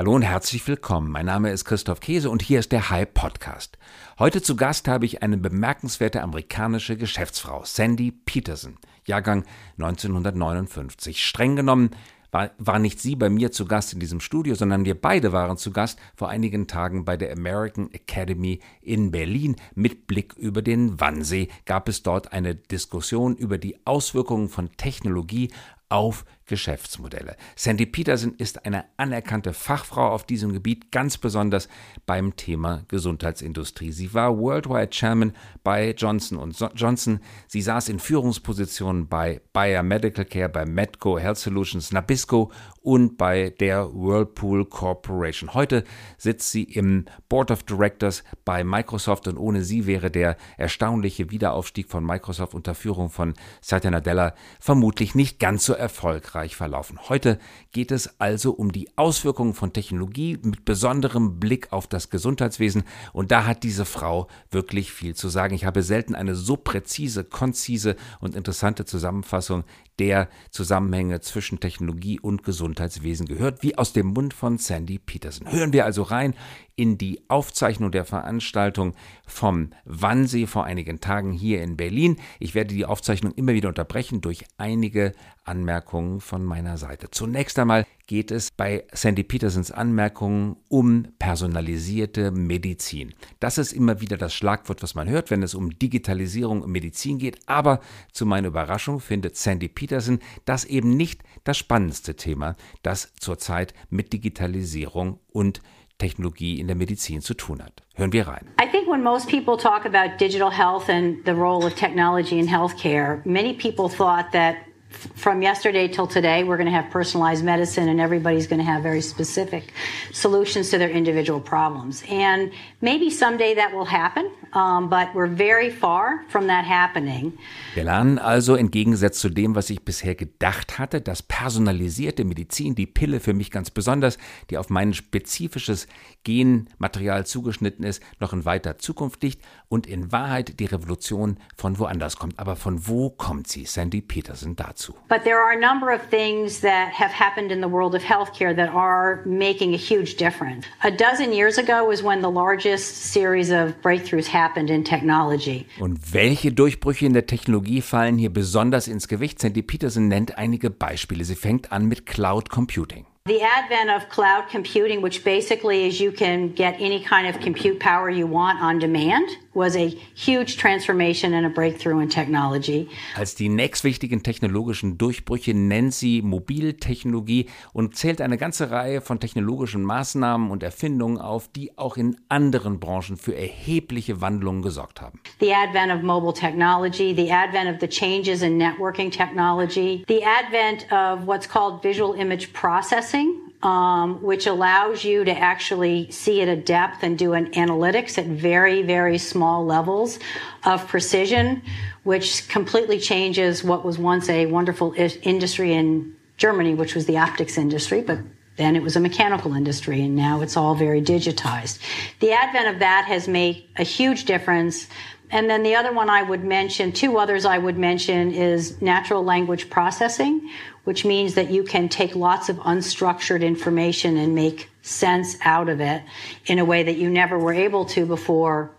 Hallo und herzlich willkommen. Mein Name ist Christoph Käse und hier ist der Hype Podcast. Heute zu Gast habe ich eine bemerkenswerte amerikanische Geschäftsfrau, Sandy Peterson, Jahrgang 1959. Streng genommen war, war nicht sie bei mir zu Gast in diesem Studio, sondern wir beide waren zu Gast vor einigen Tagen bei der American Academy in Berlin. Mit Blick über den Wannsee gab es dort eine Diskussion über die Auswirkungen von Technologie auf Geschäftsmodelle. Sandy Peterson ist eine anerkannte Fachfrau auf diesem Gebiet, ganz besonders beim Thema Gesundheitsindustrie. Sie war Worldwide Chairman bei Johnson Johnson. Sie saß in Führungspositionen bei Bayer Medical Care, bei Medco Health Solutions, Nabisco und bei der Whirlpool Corporation. Heute sitzt sie im Board of Directors bei Microsoft und ohne sie wäre der erstaunliche Wiederaufstieg von Microsoft unter Führung von Satya Nadella vermutlich nicht ganz so erfolgreich erfolgreich verlaufen. Heute geht es also um die Auswirkungen von Technologie mit besonderem Blick auf das Gesundheitswesen und da hat diese Frau wirklich viel zu sagen. Ich habe selten eine so präzise, konzise und interessante Zusammenfassung der Zusammenhänge zwischen Technologie und Gesundheitswesen gehört, wie aus dem Mund von Sandy Peterson. Hören wir also rein in die Aufzeichnung der Veranstaltung vom Wannsee vor einigen Tagen hier in Berlin. Ich werde die Aufzeichnung immer wieder unterbrechen durch einige Anmerkungen von meiner Seite. Zunächst einmal geht es bei Sandy Petersons Anmerkungen um personalisierte Medizin. Das ist immer wieder das Schlagwort, was man hört, wenn es um Digitalisierung und Medizin geht. Aber zu meiner Überraschung findet Sandy Peterson das eben nicht das spannendste Thema, das zurzeit mit Digitalisierung und Technologie in der Medizin zu tun hat. Hören wir rein. I think when most people talk about digital health and the role of technology in healthcare, many people thought that from yesterday till today, we're going to have personalized medicine and everybody's going to have very specific solutions to their individual problems. And maybe someday that will happen, um, but we're very far from that happening. Wir lernen also im Gegensatz zu dem, was ich bisher gedacht hatte, dass personalisierte Medizin, die Pille für mich ganz besonders, die auf mein spezifisches Genmaterial zugeschnitten ist, noch in weiter Zukunft liegt und in Wahrheit die Revolution von woanders kommt. Aber von wo kommt sie? Sandy Peterson dazu. But there are a number of things that have happened in the world of healthcare that are making a huge difference. A dozen years ago was when the largest series of breakthroughs happened in technology. Und welche Durchbrüche in der Technologie fallen hier besonders ins Gewicht? Sandy Peterson nennt einige Beispiele. Sie fängt an mit Cloud Computing. The advent of cloud computing, which basically is you can get any kind of compute power you want on demand, was a huge transformation and a breakthrough in technology. Als die nächstwichtigen technologischen Durchbrüche nennt sie Mobiltechnologie und zählt eine ganze Reihe von technologischen Maßnahmen und Erfindungen auf, die auch in anderen Branchen für erhebliche Wandlungen gesorgt haben. The advent of mobile technology, the advent of the changes in networking technology, the advent of what's called visual image processing um, which allows you to actually see at a depth and do an analytics at very, very small levels of precision, which completely changes what was once a wonderful industry in Germany, which was the optics industry, but then it was a mechanical industry, and now it's all very digitized. The advent of that has made a huge difference. And then the other one I would mention, two others I would mention is natural language processing, which means that you can take lots of unstructured information and make sense out of it in a way that you never were able to before.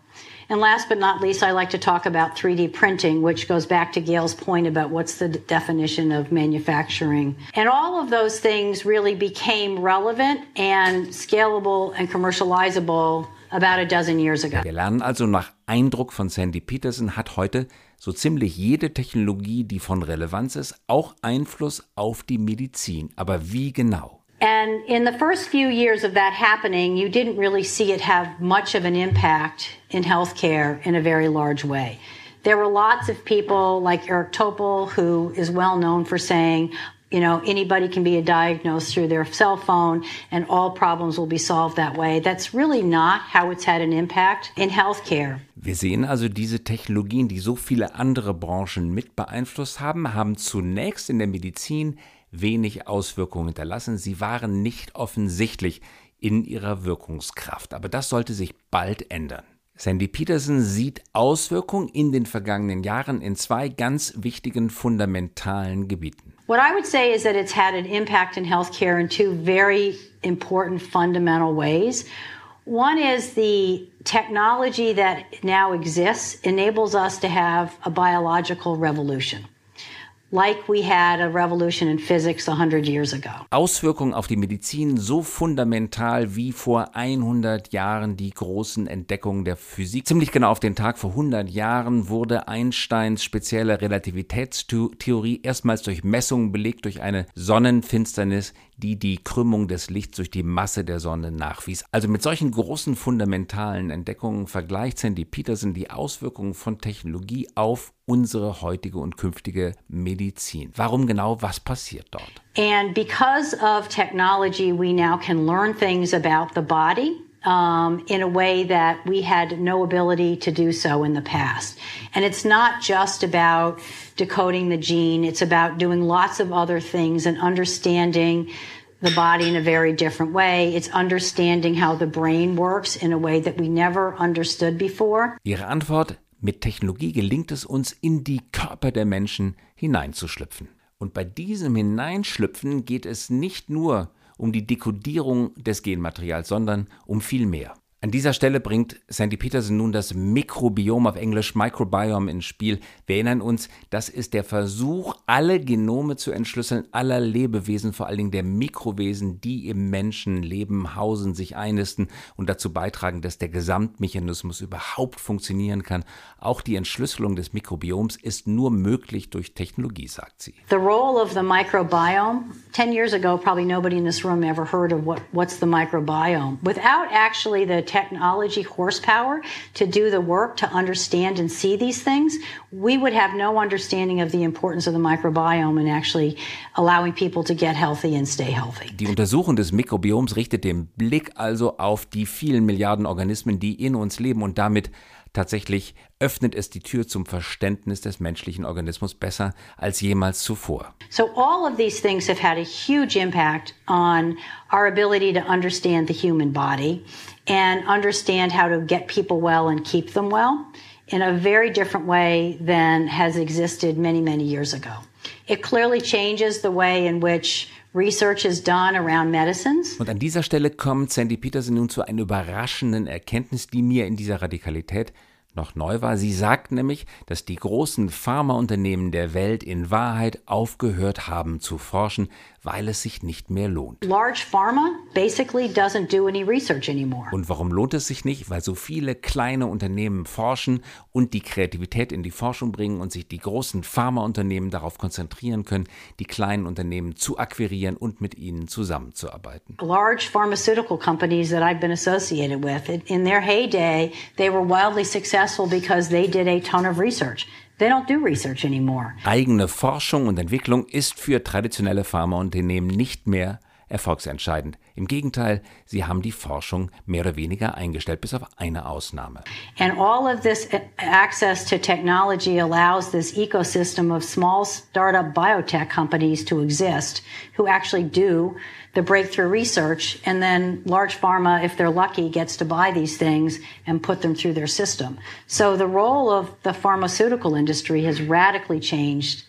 And last but not least, I like to talk about 3D printing, which goes back to Gail's point about what's the definition of manufacturing. And all of those things really became relevant and scalable and commercializable about a dozen years ago. Wir lernen also nach Eindruck von Sandy Peterson hat heute so ziemlich jede Technologie, die von Relevanz ist, auch Einfluss auf die Medizin. Aber wie genau? And in the first few years of that happening, you didn't really see it have much of an impact in healthcare in a very large way. There were lots of people like Eric Topol, who is well known for saying, you know, anybody can be diagnosed through their cell phone and all problems will be solved that way. That's really not how it's had an impact in healthcare. Wir sehen also, diese Technologien, die so viele andere Branchen mit beeinflusst haben, haben zunächst in der Medizin wenig Auswirkungen hinterlassen. Sie waren nicht offensichtlich in ihrer Wirkungskraft. Aber das sollte sich bald ändern. Sandy Peterson sieht Auswirkungen in den vergangenen Jahren in zwei ganz wichtigen fundamentalen Gebieten. What I would say is that it's had an impact in healthcare in two very important fundamental ways. One is the technology that now exists enables us to have a biological revolution. Like we had a revolution in physics 100 years ago. Auswirkungen auf die Medizin so fundamental wie vor 100 Jahren die großen Entdeckungen der Physik. Ziemlich genau auf den Tag vor 100 Jahren wurde Einsteins spezielle Relativitätstheorie erstmals durch Messungen belegt durch eine Sonnenfinsternis, die die Krümmung des Lichts durch die Masse der Sonne nachwies. Also mit solchen großen fundamentalen Entdeckungen vergleicht Sandy Peterson die Auswirkungen von Technologie auf unsere heutige und künftige Medizin. Warum genau? Was passiert dort? And because of technology, we now can learn things about the body. Um, in a way that we had no ability to do so in the past. And it's not just about decoding the gene, it's about doing lots of other things and understanding the body in a very different way. It's understanding how the brain works in a way that we never understood before. Ihre Antwort Mit Technologie gelingt es uns, in die Körper der Menschen hineinzuschlüpfen. Und bei diesem Hineinschlüpfen geht es nicht nur um die Dekodierung des Genmaterials, sondern um viel mehr. An dieser Stelle bringt Sandy Peterson nun das Mikrobiom auf Englisch Microbiome ins Spiel. Wir erinnern uns, das ist der Versuch, alle Genome zu entschlüsseln, aller Lebewesen, vor allen Dingen der Mikrowesen, die im Menschen leben, hausen, sich einnisten und dazu beitragen, dass der Gesamtmechanismus überhaupt funktionieren kann. Auch die Entschlüsselung des Mikrobioms ist nur möglich durch Technologie, sagt sie. The role of the microbiome. Ten years ago, probably nobody in this room ever heard of what, what's the microbiome. Without actually the technology horsepower to do the work to understand and see these things, we would have no understanding of the importance of the microbiome and actually allowing people to get healthy and stay healthy. Die Untersuchung des Mikrobioms richtet den Blick also auf die vielen Milliarden Organismen, die in uns leben und damit Tatsächlich öffnet es die Tür zum Verständnis des menschlichen Organismus besser als jemals zuvor. So all of these things have had a huge impact on our ability to understand the human body and understand how to get people well and keep them well in a very different way than has existed many many years ago. It clearly changes the way in which Research is done around medicines. Und an dieser Stelle kommt Sandy Peterson nun zu einer überraschenden Erkenntnis, die mir in dieser Radikalität noch neu war. Sie sagt nämlich, dass die großen Pharmaunternehmen der Welt in Wahrheit aufgehört haben zu forschen, weil es sich nicht mehr lohnt. Large pharma basically doesn't do any research anymore. Und warum lohnt es sich nicht? Weil so viele kleine Unternehmen forschen und die Kreativität in die Forschung bringen und sich die großen Pharmaunternehmen darauf konzentrieren können, die kleinen Unternehmen zu akquirieren und mit ihnen zusammenzuarbeiten. Large pharmaceutical companies that I've been associated with, in their heyday, they were wildly successful because they did a ton of research. Eigene Forschung und Entwicklung ist für traditionelle Pharmaunternehmen nicht mehr erfolgsentscheidend. Im Gegenteil, sie haben die Forschung mehr oder weniger eingestellt, bis auf eine Ausnahme. And all of this access to technology allows this ecosystem of small startup biotech companies to exist who actually do the breakthrough research, and then large pharma, if they're lucky, gets to buy these things and put them through their system. So the role of the pharmaceutical industry has radically changed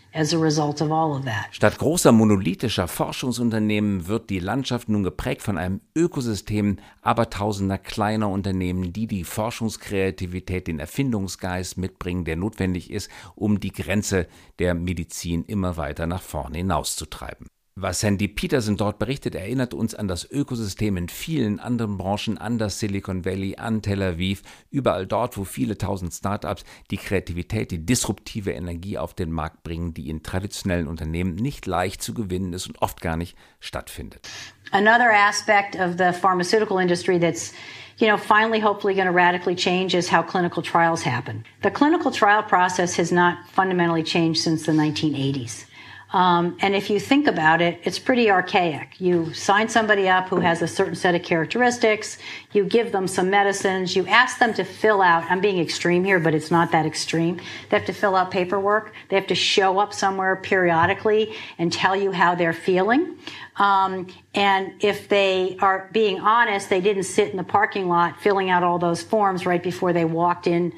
Statt großer monolithischer Forschungsunternehmen wird die Landschaft nun geprägt von einem Ökosystem abertausender kleiner Unternehmen, die die Forschungskreativität, den Erfindungsgeist mitbringen, der notwendig ist, um die Grenze der Medizin immer weiter nach vorne hinauszutreiben. Was Sandy Peterson dort berichtet, erinnert uns an das Ökosystem in vielen anderen Branchen, an das Silicon Valley, an Tel Aviv, überall dort, wo viele tausend Startups die Kreativität, die disruptive Energie auf den Markt bringen, die in traditionellen Unternehmen nicht leicht zu gewinnen ist und oft gar nicht stattfindet. Another aspect of the pharmaceutical industry that's you know, finally, hopefully going to radically change is how clinical trials happen. The clinical trial process has not fundamentally changed since the 1980s. Um, and if you think about it, it's pretty archaic. You sign somebody up who has a certain set of characteristics, you give them some medicines, you ask them to fill out, I'm being extreme here, but it's not that extreme. They have to fill out paperwork, they have to show up somewhere periodically and tell you how they're feeling. Um, and if they are being honest, they didn't sit in the parking lot filling out all those forms right before they walked in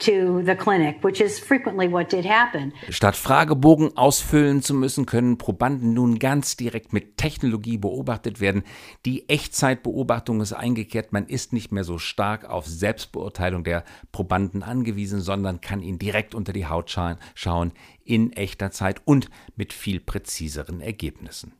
to the clinic, which is frequently what did happen. Statt Fragebogen ausfüllen zu müssen, können Probanden nun ganz direkt mit Technologie beobachtet werden. Die Echtzeitbeobachtung ist eingekehrt. Man ist nicht mehr so stark auf Selbstbeurteilung der Probanden angewiesen, sondern kann ihn direkt unter die Haut schauen in echter Zeit und mit viel präziseren Ergebnissen.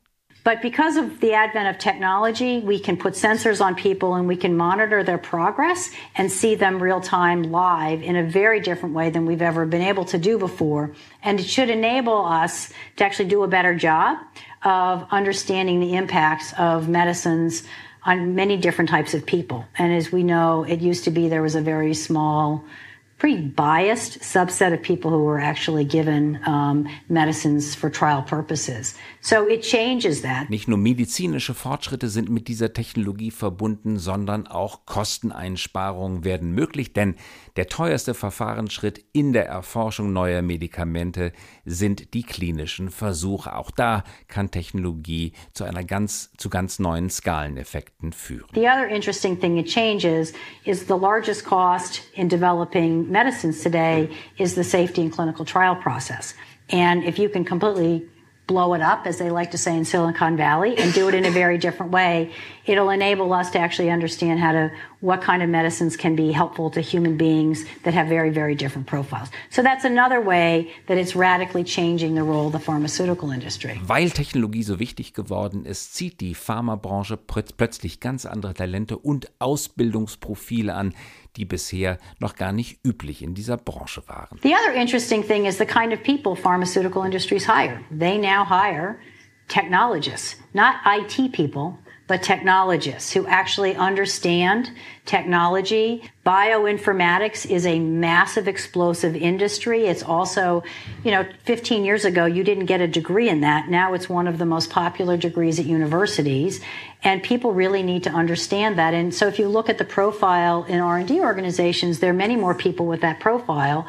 But because of the advent of technology, we can put sensors on people and we can monitor their progress and see them real time live in a very different way than we've ever been able to do before. And it should enable us to actually do a better job of understanding the impacts of medicines on many different types of people. And as we know, it used to be there was a very small pretty biased subset of people who were actually given um, medicines for trial purposes. So it changes that. Nicht nur medizinische Fortschritte sind mit dieser Technologie verbunden, sondern auch Kosteneinsparungen werden möglich, denn der teuerste Verfahrensschritt in der Erforschung neuer Medikamente sind die klinischen Versuche. Auch da kann Technologie zu einer ganz zu ganz neuen Skaleneffekten führen. The other interesting thing it changes is the largest cost in developing medicines today is the safety and clinical trial process. And if you can completely blow it up, as they like to say in Silicon Valley, and do it in a very different way, it'll enable us to actually understand how to, what kind of medicines can be helpful to human beings that have very, very different profiles. So that's another way that it's radically changing the role of the pharmaceutical industry. Weil Technologie so wichtig geworden ist, zieht die Pharmabranche plötzlich ganz andere Talente und Ausbildungsprofile an, die bisher noch gar nicht üblich in dieser Branche waren. The other interesting thing is the kind of people pharmaceutical industries hire. They now hire technologists, not IT people, but technologists who actually understand technology. Bioinformatics is a massive explosive industry. It's also, you know, 15 years ago, you didn't get a degree in that. Now it's one of the most popular degrees at universities. And people really need to understand that. And so if you look at the profile in R&D organizations, there are many more people with that profile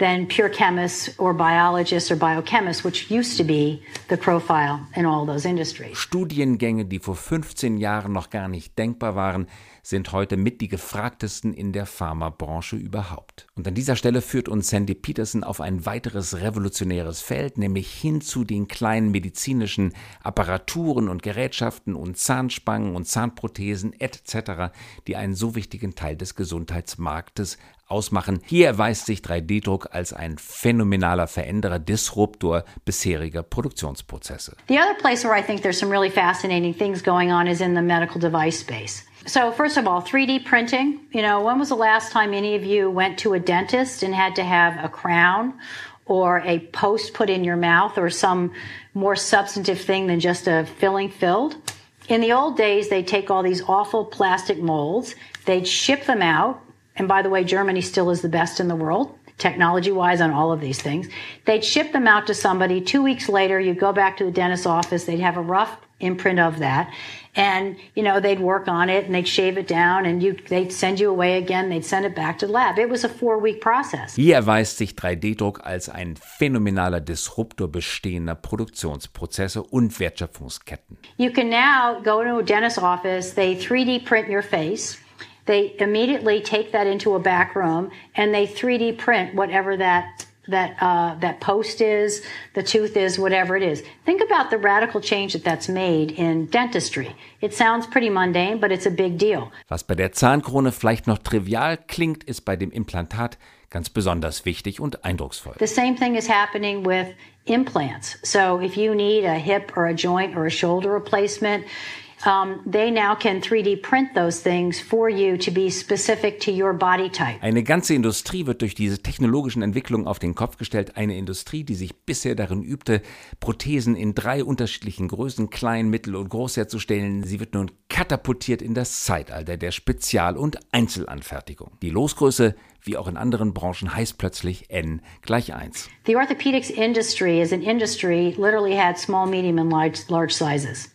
than pure chemists or biologists or biochemists, which used to be the profile in all those industries. Studiengänge, die vor 15 Jahren noch gar nicht denkbar waren, sind heute mit die gefragtesten in der Pharmabranche überhaupt. Und an dieser Stelle führt uns Sandy Peterson auf ein weiteres revolutionäres Feld, nämlich hin zu den kleinen medizinischen Apparaturen und Gerätschaften und Zahnspangen und Zahnprothesen etc., die einen so wichtigen Teil des Gesundheitsmarktes ausmachen. Hier erweist sich 3D-Druck als ein phänomenaler Veränderer, Disruptor bisheriger Produktionsprozesse. The other place where I think there's some really fascinating things going on is in the medical device space. So, first of all, 3D printing. You know, when was the last time any of you went to a dentist and had to have a crown or a post put in your mouth or some more substantive thing than just a filling filled? In the old days, they'd take all these awful plastic molds, they'd ship them out. And by the way, Germany still is the best in the world technology wise on all of these things. They'd ship them out to somebody. Two weeks later, you'd go back to the dentist's office. They'd have a rough imprint of that. And, you know, they'd work on it and they'd shave it down and you, they'd send you away again. They'd send it back to the lab. It was a four week process. Hier erweist sich 3D-Druck als ein phänomenaler Disruptor bestehender Produktionsprozesse und Wertschöpfungsketten. You can now go to a dentist's office. They 3D print your face. They immediately take that into a back room and they 3D print whatever that that uh, that post is, the tooth is, whatever it is. Think about the radical change that that's made in dentistry. It sounds pretty mundane, but it's a big deal. Was bei der Zahnkrone vielleicht noch trivial klingt, ist bei dem Implantat ganz besonders wichtig und eindrucksvoll. The same thing is happening with implants. So if you need a hip or a joint or a shoulder replacement, they now can 3D print those things for you to be specific to your body type. Eine ganze Industrie wird durch diese technologischen Entwicklungen auf den Kopf gestellt. Eine Industrie, die sich bisher darin übte, Prothesen in drei unterschiedlichen Größen, klein, mittel und groß herzustellen. Sie wird nun katapultiert in das Zeitalter der Spezial- und Einzelanfertigung. Die Losgröße wie auch in anderen Branchen heißt plötzlich N gleich 1. The orthopedics industry as an industry literally had small, medium and large, large sizes.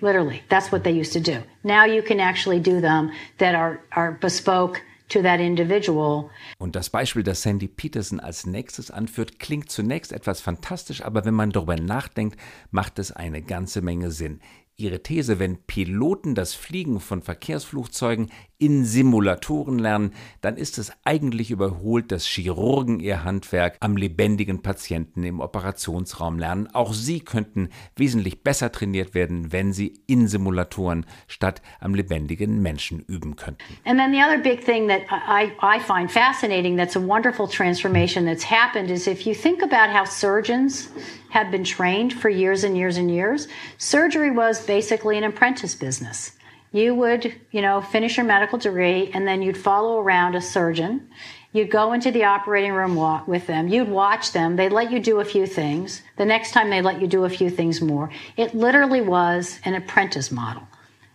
Literally, that's what they used to do. Now you can actually do them that are, are bespoke to that individual. Und das Beispiel, das Sandy Peterson als nächstes anführt, klingt zunächst etwas fantastisch, aber wenn man darüber nachdenkt, macht es eine ganze Menge Sinn. Ihre These, wenn Piloten das Fliegen von Verkehrsflugzeugen in Simulatoren lernen, dann ist es eigentlich überholt, dass Chirurgen ihr Handwerk am lebendigen Patienten im Operationsraum lernen. Auch sie könnten wesentlich besser trainiert werden, wenn sie in Simulatoren statt am lebendigen Menschen üben könnten. And then the other big thing that I, I find fascinating that's a wonderful transformation that's happened is if you think about how surgeons have been trained for years and years and years. Surgery was basically an apprentice business. You would, you know, finish your medical degree and then you'd follow around a surgeon. You'd go into the operating room walk with them. You'd watch them. They'd let you do a few things. The next time they'd let you do a few things more. It literally was an apprentice model.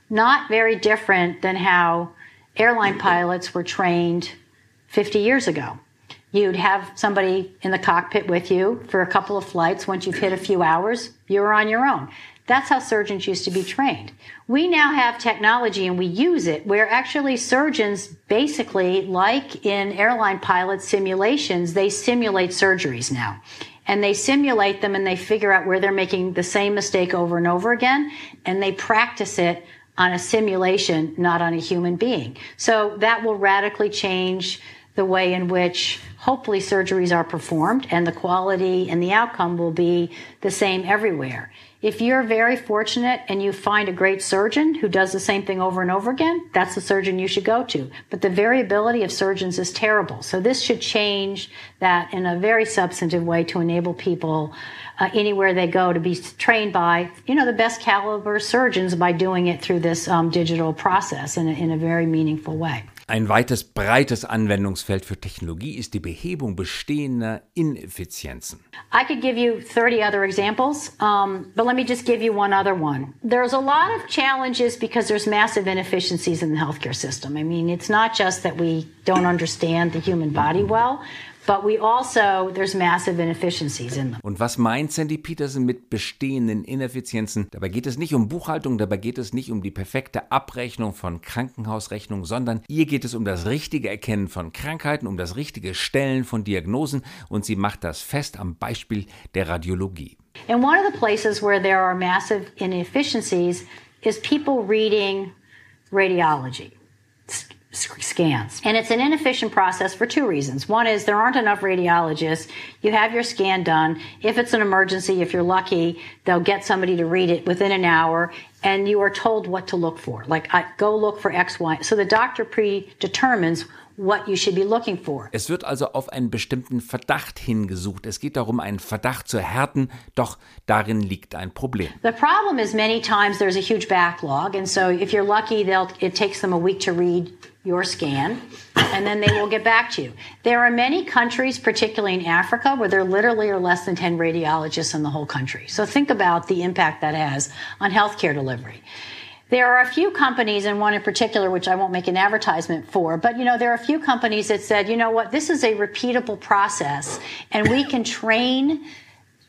Not very different than how airline pilots were trained 50 years ago. You'd have somebody in the cockpit with you for a couple of flights. Once you've hit a few hours, you're on your own. That's how surgeons used to be trained. We now have technology and we use it where actually surgeons basically, like in airline pilot simulations, they simulate surgeries now. And they simulate them and they figure out where they're making the same mistake over and over again. And they practice it on a simulation, not on a human being. So that will radically change the way in which hopefully surgeries are performed and the quality and the outcome will be the same everywhere. If you're very fortunate and you find a great surgeon who does the same thing over and over again, that's the surgeon you should go to. But the variability of surgeons is terrible. So this should change that in a very substantive way to enable people uh, anywhere they go to be trained by, you know, the best caliber surgeons by doing it through this um, digital process in a, in a very meaningful way. Ein weites, breites Anwendungsfeld für Technologie ist die Behebung bestehender Ineffizienzen. I could give you 30 other examples, um, but let me just give you one other one. There's a lot of challenges because there's massive inefficiencies in the healthcare system. I mean, it's not just that we don't understand the human body well, But we also, there's massive inefficiencies in them. Und was meint Sandy Peterson mit bestehenden Ineffizienzen? Dabei geht es nicht um Buchhaltung, dabei geht es nicht um die perfekte Abrechnung von Krankenhausrechnungen, sondern ihr geht es um das richtige Erkennen von Krankheiten, um das richtige Stellen von Diagnosen und sie macht das fest am Beispiel der Radiologie. And one of the places where there are massive inefficiencies is people reading radiology scans. And it's an inefficient process for two reasons. One is there aren't enough radiologists. You have your scan done. If it's an emergency, if you're lucky, they'll get somebody to read it within an hour and you are told what to look for. Like, go look for X, Y. So the doctor predetermines what you should be looking for. Es wird also auf einen bestimmten Verdacht hingesucht. Es geht darum, einen Verdacht zu erhärten, doch darin liegt ein Problem. The problem is many times there's a huge backlog and so if you're lucky they'll it takes them a week to read your scan and then they will get back to you. There are many countries, particularly in Africa, where there literally are less than 10 radiologists in the whole country. So think about the impact that has on healthcare delivery. There are a few companies, and one in particular, which I won't make an advertisement for, but you know, there are a few companies that said, you know what, this is a repeatable process, and we can train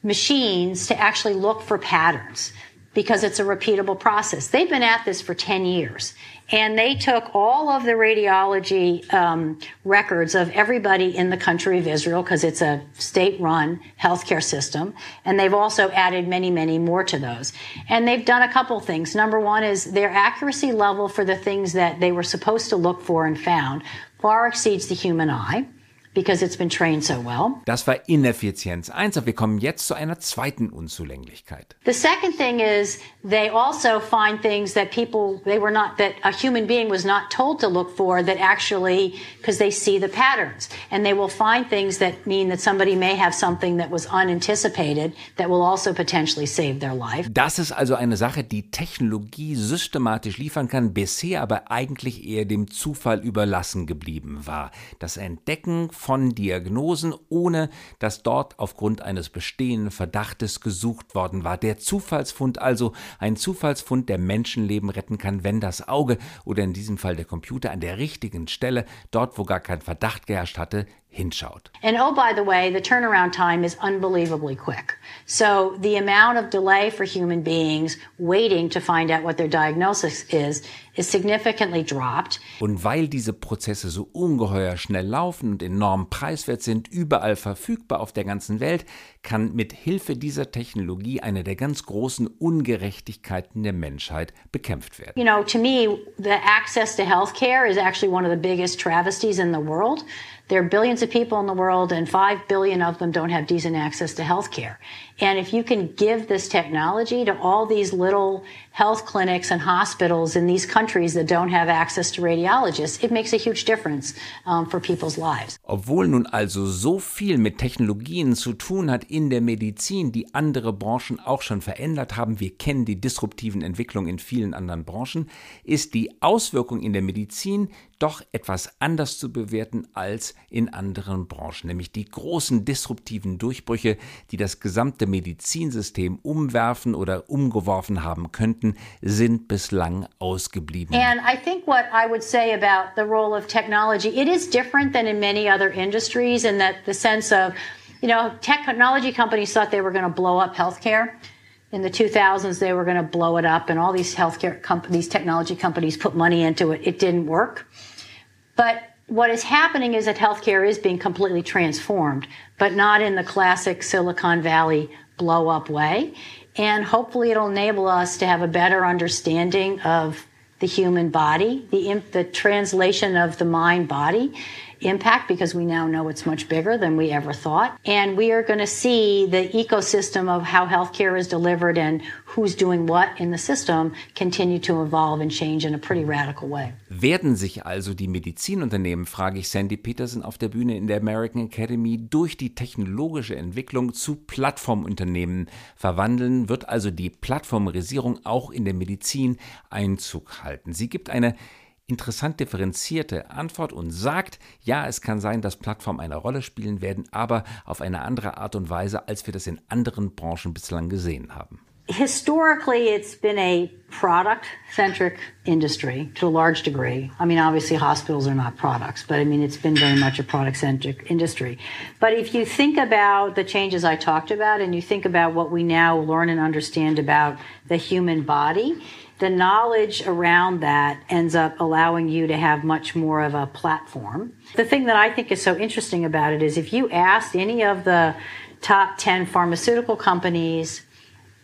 machines to actually look for patterns because it's a repeatable process. They've been at this for 10 years. And they took all of the radiology um, records of everybody in the country of Israel, because it's a state run healthcare system. And they've also added many, many more to those. And they've done a couple things. Number one is their accuracy level for the things that they were supposed to look for and found far exceeds the human eye. Because it's been trained so well. Das war Ineffizienz 1, aber wir kommen jetzt zu einer zweiten Unzulänglichkeit. The second thing is they also find things that people they were not that a human being was not told to look for that actually because they see the patterns and they will find things that mean that somebody may have something that was unanticipated that will also potentially save their life. Das ist also eine Sache, die Technologie systematisch liefern kann, bisher aber eigentlich eher dem Zufall überlassen geblieben war. Das Entdecken von Diagnosen, ohne dass dort aufgrund eines bestehenden Verdachtes gesucht worden war. Der Zufallsfund also ein Zufallsfund, der Menschenleben retten kann, wenn das Auge oder in diesem Fall der Computer an der richtigen Stelle, dort wo gar kein Verdacht geherrscht hatte, hinschaut. And oh, by the way, the turnaround time is unbelievably quick. So the amount of delay for human beings waiting to find out what their diagnosis is is significantly dropped. Und weil diese Prozesse so ungeheuer schnell laufen und enorm preiswert sind, überall verfügbar auf der ganzen Welt, kann mit Hilfe dieser Technologie eine der ganz großen Ungerechtigkeiten der Menschheit bekämpft werden. You know, to me, the access to healthcare is actually one of the biggest travesties in the world. There are billions of people in the world, and 5 billion of them don't have decent access to health care. And if you can give this technology to all these little health clinics and hospitals in these countries that don't have access to radiologists, it makes a huge difference um, for people's lives. Obwohl nun also so viel mit Technologien zu tun hat in der Medizin, die andere Branchen auch schon verändert haben, wir kennen die disruptiven Entwicklungen in vielen anderen Branchen, ist die Auswirkung in der Medizin doch etwas anders zu bewerten als in anderen Branchen, nämlich die großen disruptiven Durchbrüche, die das gesamte Medizinsystem umwerfen oder umgeworfen haben könnten, sind bislang ausgeblieben. And I think what I would say about the role of technology, it is different than in many other industries in that the sense of, you know, technology companies thought they were going to blow up healthcare. In the 2000s, they were going to blow it up, and all these healthcare companies, technology companies put money into it. It didn't work. But what is happening is that healthcare is being completely transformed, but not in the classic Silicon Valley blow up way. And hopefully it'll enable us to have a better understanding of the human body, the, the translation of the mind body impact because we now know it's much bigger than we ever thought. And we are going to see the ecosystem of how healthcare is delivered and who's doing what in the system continue to evolve and change in a pretty radical way. Werden sich also die Medizinunternehmen, frage ich Sandy Peterson auf der Bühne in der American Academy, durch die technologische Entwicklung zu Plattformunternehmen verwandeln? Wird also die Plattformisierung auch in der Medizin Einzug halten? Sie gibt eine interessant differenzierte Antwort und sagt, ja, es kann sein, dass Plattformen eine Rolle spielen werden, aber auf eine andere Art und Weise, als wir das in anderen Branchen bislang gesehen haben. Historically, it's been a product centric industry to a large degree. I mean, obviously, hospitals are not products, but I mean, it's been very much a product centric industry. But if you think about the changes I talked about and you think about what we now learn and understand about the human body, the knowledge around that ends up allowing you to have much more of a platform. The thing that I think is so interesting about it is if you asked any of the top 10 pharmaceutical companies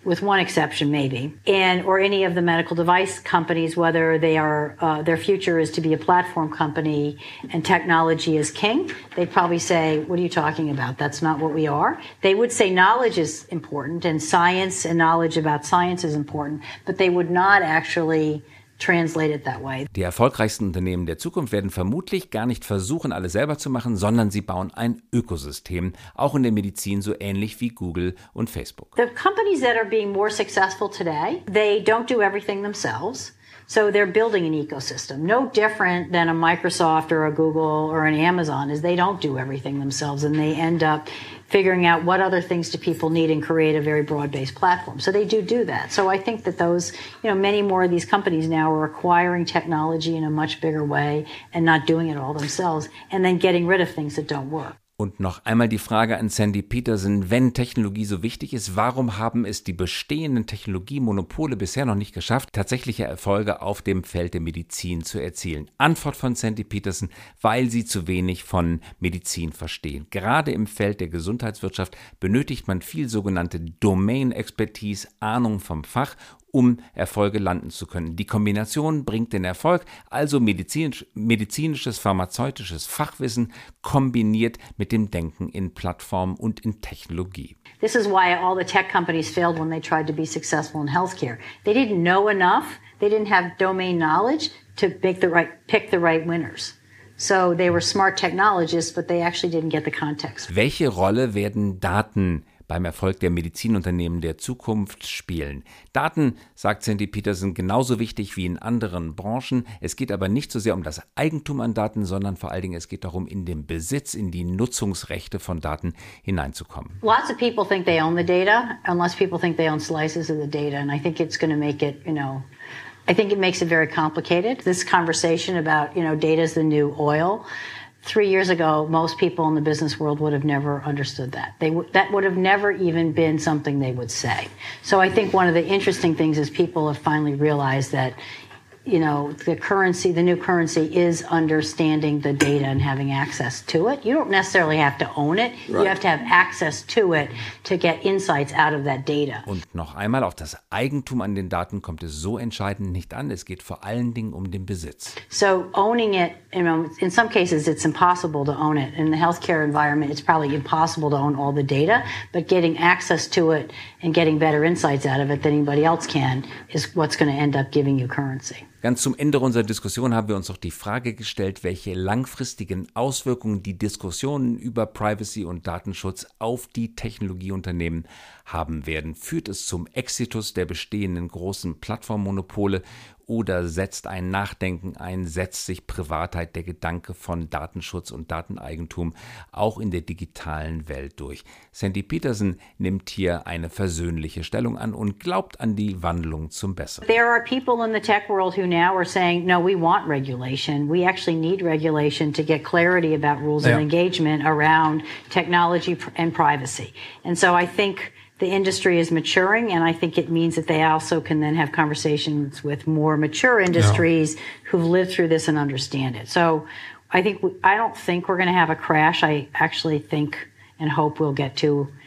with one exception maybe, and or any of the medical device companies, whether they are uh, their future is to be a platform company and technology is king, they'd probably say, "What are you talking about? That's not what we are." They would say knowledge is important and science and knowledge about science is important, but they would not actually. Die erfolgreichsten Unternehmen der Zukunft werden vermutlich gar nicht versuchen, alles selber zu machen, sondern sie bauen ein Ökosystem, auch in der Medizin so ähnlich wie Google und Facebook. The companies that are being more successful today, they don't do everything themselves. So they're building an ecosystem, no different than a Microsoft or a Google or an Amazon is they don't do everything themselves and they end up figuring out what other things do people need and create a very broad-based platform. So they do do that. So I think that those, you know, many more of these companies now are acquiring technology in a much bigger way and not doing it all themselves and then getting rid of things that don't work. Und noch einmal die Frage an Sandy Peterson, wenn Technologie so wichtig ist, warum haben es die bestehenden Technologiemonopole bisher noch nicht geschafft, tatsächliche Erfolge auf dem Feld der Medizin zu erzielen? Antwort von Sandy Peterson, weil sie zu wenig von Medizin verstehen. Gerade im Feld der Gesundheitswirtschaft benötigt man viel sogenannte Domain-Expertise, Ahnung vom Fach um Erfolge landen zu können. Die Kombination bringt den Erfolg, also medizinisch, medizinisches, pharmazeutisches Fachwissen kombiniert mit dem Denken in Plattformen und in Technologie. This is why all the tech companies failed when they tried to be successful in healthcare. They didn't know enough, they didn't have domain knowledge to make the right pick the right winners. So they were smart technologists, but they actually didn't get the context. Welche Rolle werden Daten beim Erfolg der Medizinunternehmen der Zukunft spielen. Daten, sagt Sandy Peterson, genauso wichtig wie in anderen Branchen. Es geht aber nicht so sehr um das Eigentum an Daten, sondern vor allen Dingen es geht darum, in den Besitz, in die Nutzungsrechte von Daten hineinzukommen. Lots of people think they own the data, unless people think they own slices of the data, and I think it's going to make it, you know, I think it makes it very complicated. This conversation about, you know, data is the new oil. Three years ago, most people in the business world would have never understood that. They w- that would have never even been something they would say. So I think one of the interesting things is people have finally realized that you know, the currency, the new currency is understanding the data and having access to it. You don't necessarily have to own it. Right. You have to have access to it to get insights out of that data. Und noch einmal auf das Eigentum an den Daten kommt es so entscheidend nicht an. Es geht vor allen Dingen um den Besitz. So owning it, you know, in some cases it's impossible to own it. In the healthcare environment, it's probably impossible to own all the data, but getting access to it and getting better insights out of it than anybody else can is what's going to end up giving you currency. Ganz zum Ende unserer Diskussion haben wir uns auch die Frage gestellt, welche langfristigen Auswirkungen die Diskussionen über Privacy und Datenschutz auf die Technologieunternehmen haben werden. Führt es zum Exitus der bestehenden großen Plattformmonopole oder setzt ein Nachdenken ein, setzt sich Privatheit, der Gedanke von Datenschutz und Dateneigentum auch in der digitalen Welt durch. Sandy Peterson nimmt hier eine versöhnliche Stellung an und glaubt an die Wandlung zum Besseren. There are people in the tech world who now are saying, no, we want regulation. We actually need regulation to get clarity about rules yeah. of engagement around technology and privacy. And so I think the industry is maturing, and I think it means that they also can then have conversations with more mature industries yeah. who've lived through this and understand it. So I think I don't think we're going to have a crash. I actually think and hope we'll get to a good place.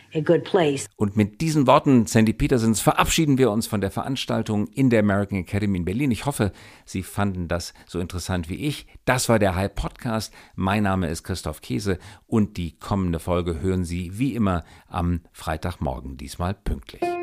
Und mit diesen Worten Sandy Petersons verabschieden wir uns von der Veranstaltung in der American Academy in Berlin. Ich hoffe, Sie fanden das so interessant wie ich. Das war der High Podcast. Mein Name ist Christoph Käse und die kommende Folge hören Sie wie immer am Freitagmorgen, diesmal pünktlich.